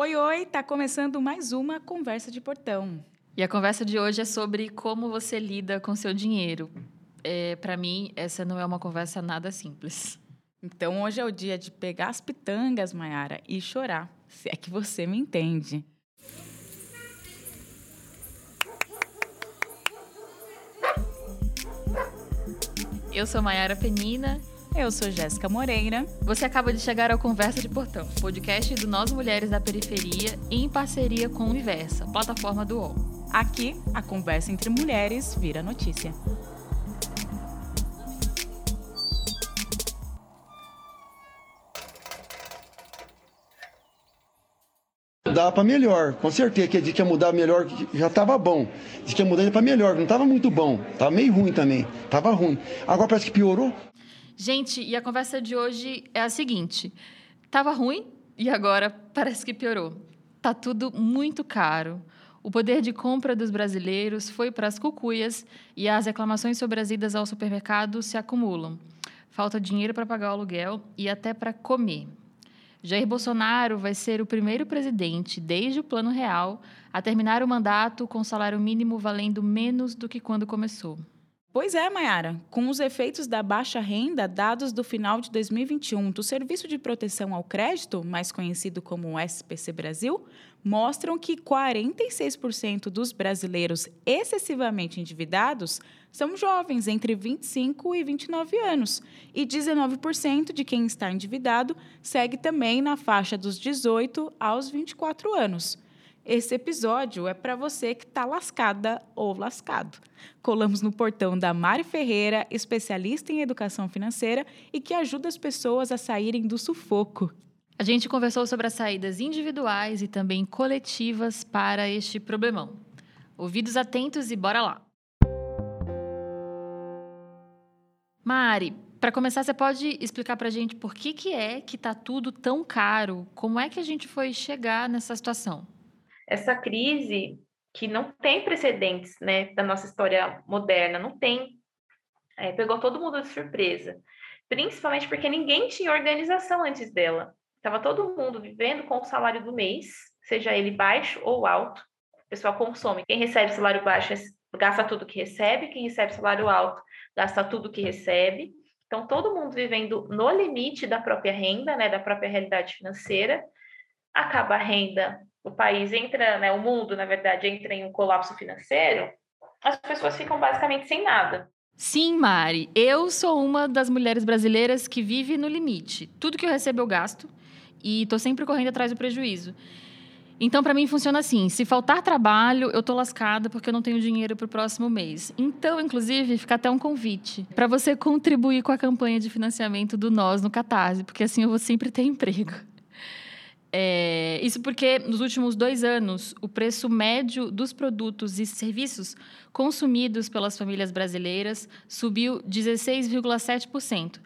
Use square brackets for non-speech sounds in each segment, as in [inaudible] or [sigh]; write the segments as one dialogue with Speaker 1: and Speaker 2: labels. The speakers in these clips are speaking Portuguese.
Speaker 1: Oi, oi, tá começando mais uma conversa de portão.
Speaker 2: E a conversa de hoje é sobre como você lida com seu dinheiro. É, Para mim, essa não é uma conversa nada simples.
Speaker 1: Então hoje é o dia de pegar as pitangas, Mayara, e chorar, se é que você me entende.
Speaker 2: Eu sou Mayara Penina.
Speaker 1: Eu sou Jéssica Moreira.
Speaker 2: Você acaba de chegar ao Conversa de Portão, podcast do Nós Mulheres da Periferia, em parceria com o Universa, plataforma do UOL.
Speaker 1: Aqui, a conversa entre mulheres vira notícia.
Speaker 3: Mudar para melhor, com certeza. Que a gente ia mudar melhor, já estava bom. Diz que ia mudar para melhor, não estava muito bom. Estava meio ruim também. Estava ruim. Agora parece que piorou.
Speaker 2: Gente, e a conversa de hoje é a seguinte: tava ruim e agora parece que piorou. Tá tudo muito caro. O poder de compra dos brasileiros foi para as cucuias e as reclamações sobre as idas ao supermercado se acumulam. Falta dinheiro para pagar o aluguel e até para comer. Jair Bolsonaro vai ser o primeiro presidente, desde o Plano Real, a terminar o mandato com salário mínimo valendo menos do que quando começou.
Speaker 1: Pois é, Mayara. Com os efeitos da baixa renda, dados do final de 2021 do Serviço de Proteção ao Crédito, mais conhecido como SPC Brasil, mostram que 46% dos brasileiros excessivamente endividados são jovens entre 25 e 29 anos, e 19% de quem está endividado segue também na faixa dos 18 aos 24 anos. Esse episódio é para você que está lascada ou lascado. Colamos no portão da Mari Ferreira, especialista em educação financeira e que ajuda as pessoas a saírem do sufoco.
Speaker 2: A gente conversou sobre as saídas individuais e também coletivas para este problemão. Ouvidos atentos e bora lá! Mari, para começar, você pode explicar para a gente por que, que é que está tudo tão caro? Como é que a gente foi chegar nessa situação?
Speaker 4: Essa crise que não tem precedentes, né, da nossa história moderna, não tem, é, pegou todo mundo de surpresa, principalmente porque ninguém tinha organização antes dela. Estava todo mundo vivendo com o salário do mês, seja ele baixo ou alto. O pessoal consome. Quem recebe salário baixo gasta tudo que recebe, quem recebe salário alto gasta tudo que recebe. Então, todo mundo vivendo no limite da própria renda, né, da própria realidade financeira. Acaba a renda o país entra, né, o mundo, na verdade, entra em um colapso financeiro, as pessoas ficam basicamente sem nada.
Speaker 2: Sim, Mari. Eu sou uma das mulheres brasileiras que vive no limite. Tudo que eu recebo eu gasto e estou sempre correndo atrás do prejuízo. Então, para mim, funciona assim: se faltar trabalho, eu tô lascada porque eu não tenho dinheiro para o próximo mês. Então, inclusive, fica até um convite para você contribuir com a campanha de financiamento do Nós no Catarse, porque assim eu vou sempre ter emprego. É, isso porque, nos últimos dois anos, o preço médio dos produtos e serviços consumidos pelas famílias brasileiras subiu 16,7%.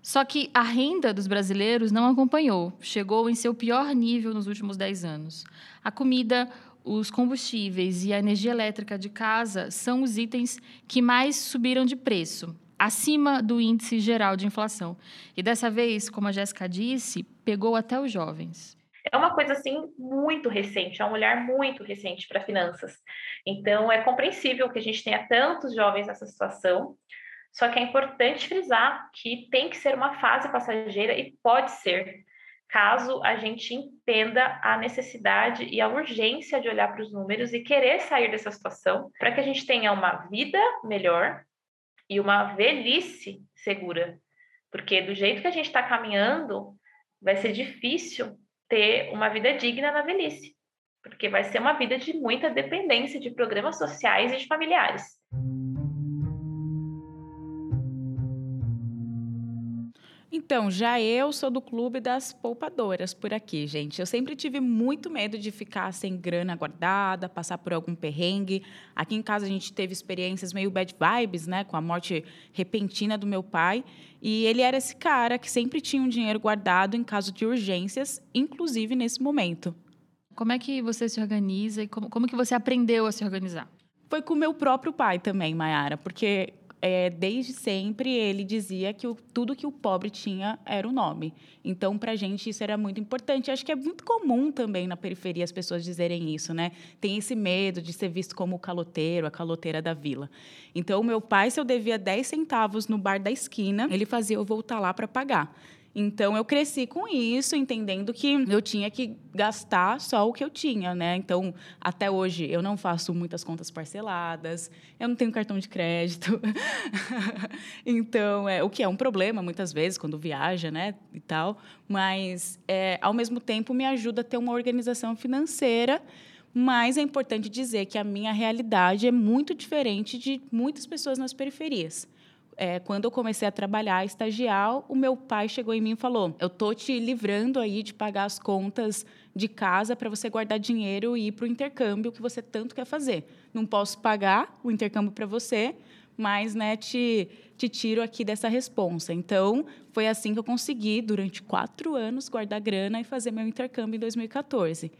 Speaker 2: Só que a renda dos brasileiros não acompanhou, chegou em seu pior nível nos últimos 10 anos. A comida, os combustíveis e a energia elétrica de casa são os itens que mais subiram de preço, acima do índice geral de inflação. E dessa vez, como a Jéssica disse, pegou até os jovens
Speaker 4: é uma coisa assim muito recente, é um olhar muito recente para finanças. Então é compreensível que a gente tenha tantos jovens nessa situação. Só que é importante frisar que tem que ser uma fase passageira e pode ser, caso a gente entenda a necessidade e a urgência de olhar para os números e querer sair dessa situação, para que a gente tenha uma vida melhor e uma velhice segura. Porque do jeito que a gente está caminhando, vai ser difícil ter uma vida digna na velhice, porque vai ser uma vida de muita dependência de programas sociais e de familiares.
Speaker 1: Então, já eu sou do clube das poupadoras por aqui, gente. Eu sempre tive muito medo de ficar sem grana guardada, passar por algum perrengue. Aqui em casa a gente teve experiências meio bad vibes, né, com a morte repentina do meu pai. E ele era esse cara que sempre tinha um dinheiro guardado em caso de urgências, inclusive nesse momento.
Speaker 2: Como é que você se organiza e como, como que você aprendeu a se organizar?
Speaker 1: Foi com o meu próprio pai também, Mayara, porque é, desde sempre ele dizia que o, tudo que o pobre tinha era o nome. Então, para a gente, isso era muito importante. Acho que é muito comum também na periferia as pessoas dizerem isso, né? Tem esse medo de ser visto como o caloteiro, a caloteira da vila. Então, meu pai, se eu devia 10 centavos no bar da esquina, ele fazia eu voltar lá para pagar. Então eu cresci com isso, entendendo que eu tinha que gastar só o que eu tinha, né? Então, até hoje eu não faço muitas contas parceladas, eu não tenho cartão de crédito. [laughs] então, é, o que é um problema muitas vezes quando viaja, né, e tal, mas é, ao mesmo tempo me ajuda a ter uma organização financeira mas é importante dizer que a minha realidade é muito diferente de muitas pessoas nas periferias é, quando eu comecei a trabalhar, estagiar, o meu pai chegou em mim e falou: Eu tô te livrando aí de pagar as contas de casa para você guardar dinheiro e ir para o intercâmbio que você tanto quer fazer. Não posso pagar o intercâmbio para você, mas né, te, te tiro aqui dessa responsa. Então, foi assim que eu consegui, durante quatro anos, guardar grana e fazer meu intercâmbio em 2014.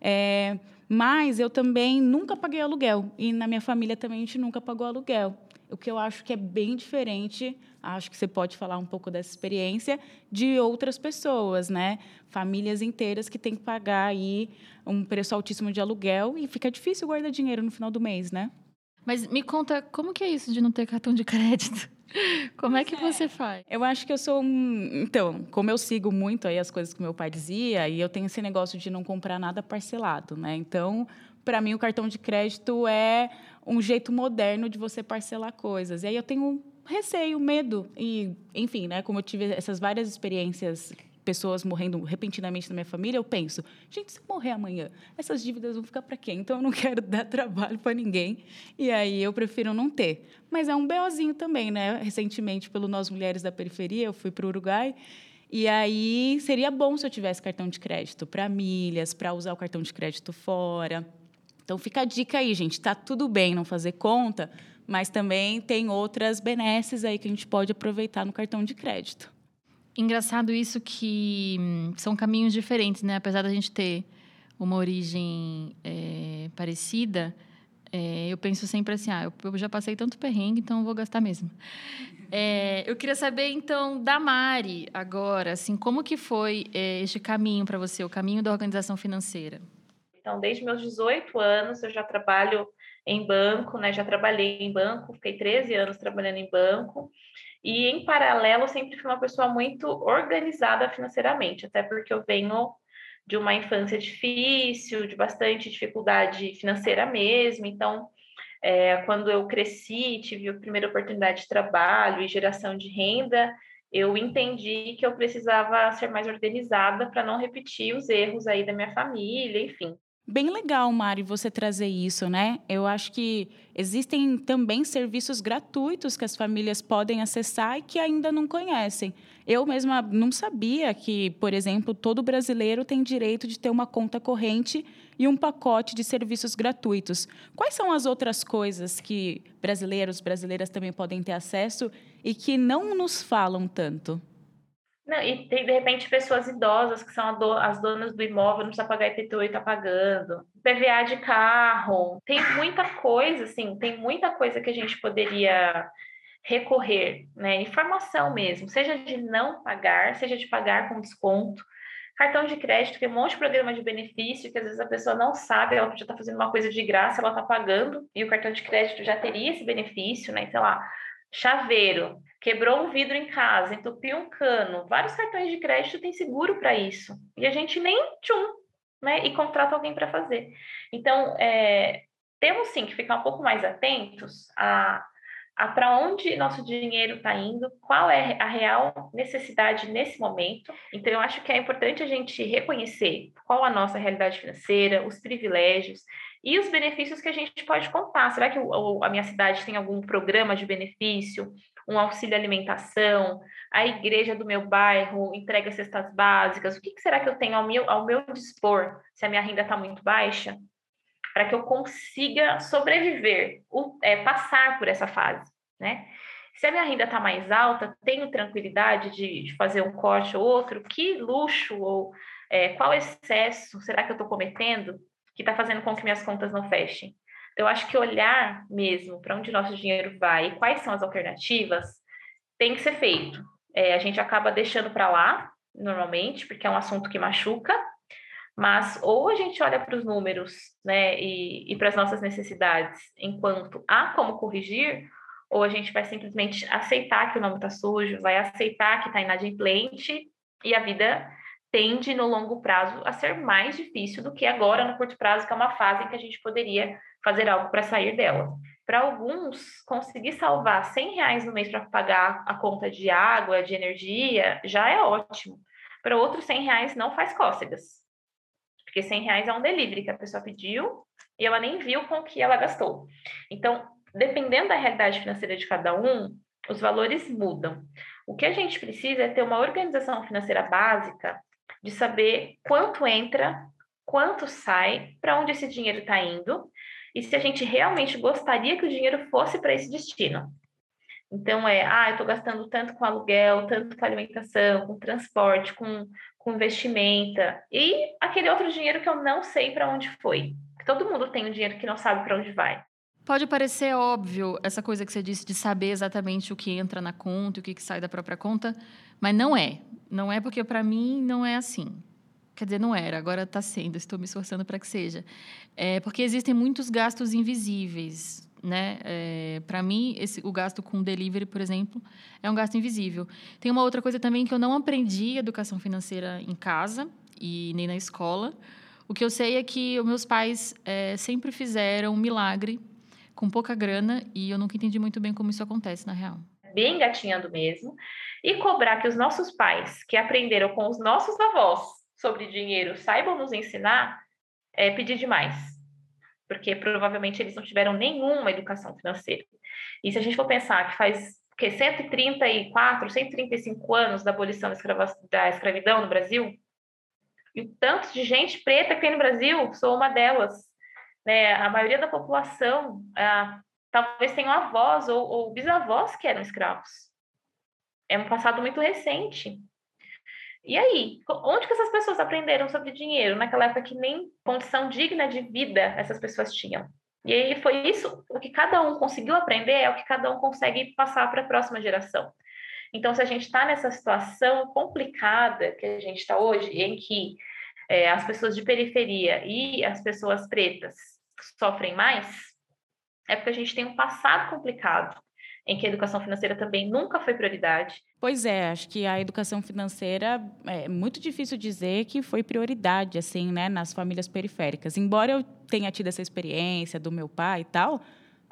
Speaker 1: É, mas eu também nunca paguei aluguel. E na minha família também a gente nunca pagou aluguel o que eu acho que é bem diferente, acho que você pode falar um pouco dessa experiência, de outras pessoas, né? Famílias inteiras que têm que pagar aí um preço altíssimo de aluguel e fica difícil guardar dinheiro no final do mês, né?
Speaker 2: Mas me conta, como que é isso de não ter cartão de crédito? [laughs] Como é que você faz?
Speaker 1: Eu acho que eu sou um. Então, como eu sigo muito aí as coisas que meu pai dizia, e eu tenho esse negócio de não comprar nada parcelado, né? Então, para mim, o cartão de crédito é um jeito moderno de você parcelar coisas. E aí eu tenho receio, medo. E, enfim, né, como eu tive essas várias experiências, pessoas morrendo repentinamente na minha família, eu penso, gente, se eu morrer amanhã, essas dívidas vão ficar para quem? Então eu não [laughs] quero dar trabalho para ninguém. E aí eu prefiro não ter. Mas é um BOzinho também, né? Recentemente, pelo Nós Mulheres da Periferia, eu fui para o Uruguai. E aí seria bom se eu tivesse cartão de crédito para milhas, para usar o cartão de crédito fora. Então fica a dica aí, gente. Tá tudo bem não fazer conta, mas também tem outras benesses aí que a gente pode aproveitar no cartão de crédito.
Speaker 2: Engraçado isso que hum, são caminhos diferentes, né? Apesar da gente ter uma origem é, parecida, é, eu penso sempre assim, ah, eu, já passei tanto perrengue, então vou gastar mesmo. É, [laughs] eu queria saber, então, da Mari, agora, assim, como que foi este caminho para você, o caminho da organização financeira?
Speaker 4: Então, desde meus 18 anos, eu já trabalho em banco, né? Já trabalhei em banco, fiquei 13 anos trabalhando em banco. E, em paralelo, sempre fui uma pessoa muito organizada financeiramente, até porque eu venho de uma infância difícil, de bastante dificuldade financeira mesmo. Então, é, quando eu cresci, tive a primeira oportunidade de trabalho e geração de renda, eu entendi que eu precisava ser mais organizada para não repetir os erros aí da minha família, enfim.
Speaker 1: Bem legal, Mari, você trazer isso, né? Eu acho que existem também serviços gratuitos que as famílias podem acessar e que ainda não conhecem. Eu mesma não sabia que, por exemplo, todo brasileiro tem direito de ter uma conta corrente e um pacote de serviços gratuitos. Quais são as outras coisas que brasileiros, brasileiras também podem ter acesso e que não nos falam tanto?
Speaker 4: Não, e tem, de repente, pessoas idosas que são do, as donas do imóvel, não precisa pagar IPTU e está pagando. PVA de carro. Tem muita coisa, assim, tem muita coisa que a gente poderia recorrer, né? Informação mesmo, seja de não pagar, seja de pagar com desconto. Cartão de crédito, tem um monte de programa de benefício que às vezes a pessoa não sabe, ela já está fazendo uma coisa de graça, ela está pagando, e o cartão de crédito já teria esse benefício, né? Sei lá, chaveiro quebrou um vidro em casa, entupiu um cano, vários cartões de crédito têm seguro para isso. E a gente nem tchum, né? E contrata alguém para fazer. Então, é, temos sim que ficar um pouco mais atentos a, para onde nosso dinheiro está indo, qual é a real necessidade nesse momento. Então, eu acho que é importante a gente reconhecer qual a nossa realidade financeira, os privilégios e os benefícios que a gente pode contar. Será que a minha cidade tem algum programa de benefício? um auxílio alimentação, a igreja do meu bairro entrega cestas básicas, o que, será que eu tenho ao meu, ao meu dispor, se a minha renda está muito baixa, para que eu consiga sobreviver, é, passar por essa fase, né? Se a minha renda está mais alta, tenho tranquilidade de, de, fazer um corte ou outro, que luxo ou é, qual excesso será que eu estou cometendo que está fazendo com que minhas contas não fechem? Eu acho que olhar mesmo para onde nosso dinheiro vai e quais são as alternativas tem que ser feito. É, a gente acaba deixando para lá, normalmente, porque é um assunto que machuca, mas ou a gente olha para os números né, e, e para as nossas necessidades enquanto há como corrigir, ou a gente vai simplesmente aceitar que o nome está sujo, vai aceitar que está inadimplente e a vida tende no longo prazo a ser mais difícil do que agora no curto prazo, que é uma fase em que a gente poderia fazer algo para sair dela. Para alguns, conseguir salvar 100 reais no mês para pagar a conta de água, de energia, já é ótimo. Para outros, 100 reais não faz cócegas. Porque 100 reais é um delivery que a pessoa pediu e ela nem viu com o que ela gastou. Então, dependendo da realidade financeira de cada um, os valores mudam. O que a gente precisa é ter uma organização financeira básica de saber quanto entra, quanto sai, para onde esse dinheiro está indo e se a gente realmente gostaria que o dinheiro fosse para esse destino. Então, é, ah, eu estou gastando tanto com aluguel, tanto com alimentação, com transporte, com, com vestimenta, e aquele outro dinheiro que eu não sei para onde foi. Todo mundo tem um dinheiro que não sabe para onde vai.
Speaker 2: Pode parecer óbvio essa coisa que você disse de saber exatamente o que entra na conta e o que, sai da própria conta, mas não é. Não é porque, para mim, não é assim. Quer dizer, não era, agora está sendo, estou me esforçando para que seja. É porque existem muitos gastos invisíveis. Né? É, para mim, esse, o gasto com delivery, por exemplo, é um gasto invisível. Tem uma outra coisa também que eu não aprendi educação financeira em casa e nem na escola. O que eu sei é que meus pais é, sempre fizeram um milagre com pouca grana e eu nunca entendi muito bem como isso acontece na real.
Speaker 4: Bem gatinhando mesmo. E cobrar que os nossos pais, que aprenderam com os nossos avós sobre dinheiro, saibam nos ensinar, é pedir demais. Porque provavelmente eles não tiveram nenhuma educação financeira. E se a gente for pensar que faz que 134, 135 anos da abolição da, escrava, da escravidão no Brasil, e o tanto de gente preta que tem no Brasil, sou uma delas, né, a maioria da população ah, talvez tenham avós ou, ou bisavós que eram escravos. É um passado muito recente. E aí, onde que essas pessoas aprenderam sobre dinheiro naquela época que nem condição digna de vida essas pessoas tinham? E aí foi isso, o que cada um conseguiu aprender é o que cada um consegue passar para a próxima geração. Então, se a gente está nessa situação complicada que a gente está hoje, em que é, as pessoas de periferia e as pessoas pretas sofrem mais, é porque a gente tem um passado complicado em que a educação financeira também nunca foi prioridade.
Speaker 1: Pois é, acho que a educação financeira é muito difícil dizer que foi prioridade assim, né, nas famílias periféricas. Embora eu tenha tido essa experiência do meu pai e tal,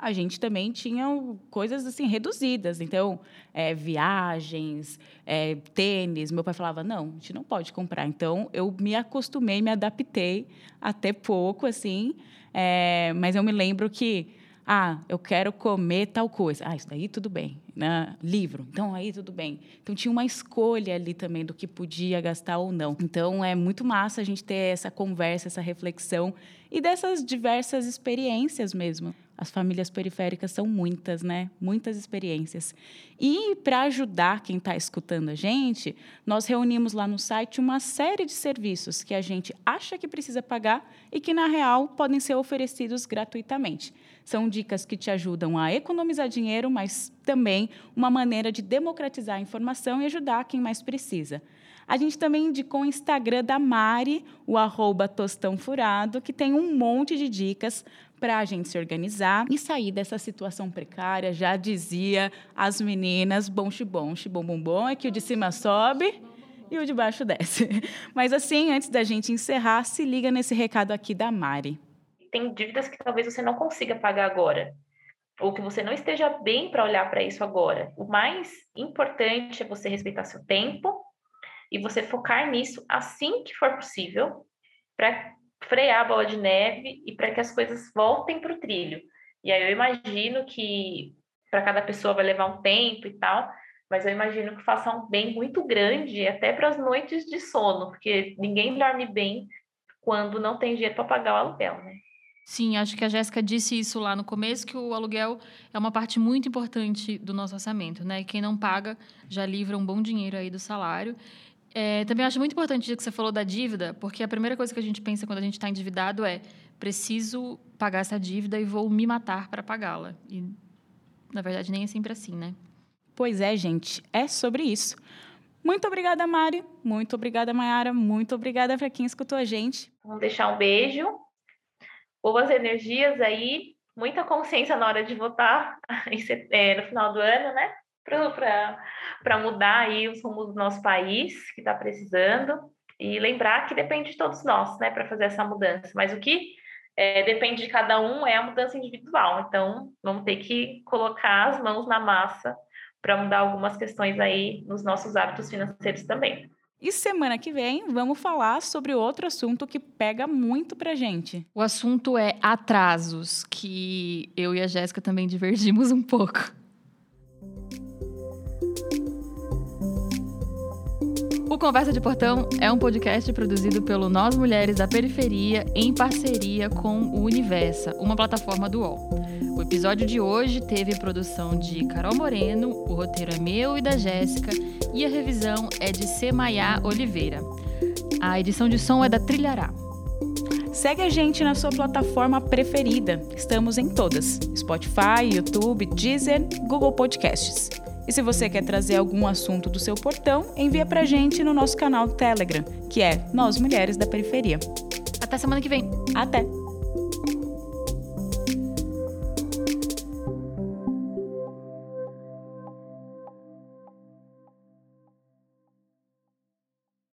Speaker 1: a gente também tinha coisas assim reduzidas. Então, é, viagens, é, tênis. Meu pai falava não, a gente não pode comprar. Então, eu me acostumei, me adaptei até pouco assim. É, mas eu me lembro que, ah, eu quero comer tal coisa. Ah, isso daí tudo bem. Né? Livro, então aí tudo bem. Então tinha uma escolha ali também do que podia gastar ou não. Então é muito massa a gente ter essa conversa, essa reflexão e dessas diversas experiências mesmo. As famílias periféricas são muitas, né? Muitas experiências. E para ajudar quem está escutando a gente, nós reunimos lá no site uma série de serviços que a gente acha que precisa pagar e que, na real, podem ser oferecidos gratuitamente. São dicas que te ajudam a economizar dinheiro, mas também uma maneira de democratizar a informação e ajudar quem mais precisa. A gente também indicou o Instagram da Mari, o arroba Tostão Furado, que tem um monte de dicas para a gente se organizar e sair dessa situação precária. Já dizia as meninas, bom xibom, xibom bom bom, é que o de cima sobe e o de baixo desce. [laughs] Mas assim, antes da gente encerrar, se liga nesse recado aqui da Mari.
Speaker 4: Tem dívidas que talvez você não consiga pagar agora, ou que você não esteja bem para olhar para isso agora. O mais importante é você respeitar seu tempo e você focar nisso assim que for possível, para frear a bola de neve e para que as coisas voltem para o trilho. E aí eu imagino que para cada pessoa vai levar um tempo e tal, mas eu imagino que faça um bem muito grande até para as noites de sono, porque ninguém dorme bem quando não tem dinheiro para pagar o aluguel, né?
Speaker 2: Sim, acho que a Jéssica disse isso lá no começo, que o aluguel é uma parte muito importante do nosso orçamento, né? Quem não paga já livra um bom dinheiro aí do salário. É, também acho muito importante que você falou da dívida, porque a primeira coisa que a gente pensa quando a gente está endividado é preciso pagar essa dívida e vou me matar para pagá-la. E, na verdade, nem é sempre assim, né?
Speaker 1: Pois é, gente, é sobre isso. Muito obrigada, Mari. Muito obrigada, Mayara. Muito obrigada para quem escutou a gente.
Speaker 4: Vamos deixar um beijo. Boas energias aí. Muita consciência na hora de votar [laughs] é, no final do ano, né? Para mudar aí os rumos do nosso país, que está precisando. E lembrar que depende de todos nós, né? Para fazer essa mudança. Mas o que é, depende de cada um é a mudança individual. Então, vamos ter que colocar as mãos na massa para mudar algumas questões aí nos nossos hábitos financeiros também.
Speaker 1: E semana que vem vamos falar sobre outro assunto que pega muito pra gente.
Speaker 2: O assunto é atrasos, que eu e a Jéssica também [laughs] divergimos um pouco. O Conversa de Portão é um podcast produzido pelo Nós Mulheres da Periferia em parceria com o Universa, uma plataforma do UOL. O episódio de hoje teve produção de Carol Moreno, o roteiro é meu e da Jéssica, e a revisão é de Semaiá Oliveira. A edição de som é da Trilhará.
Speaker 1: Segue a gente na sua plataforma preferida. Estamos em todas: Spotify, YouTube, Deezer, Google Podcasts. E se você quer trazer algum assunto do seu portão, envia pra gente no nosso canal Telegram, que é Nós Mulheres da Periferia.
Speaker 2: Até semana que vem.
Speaker 1: Até!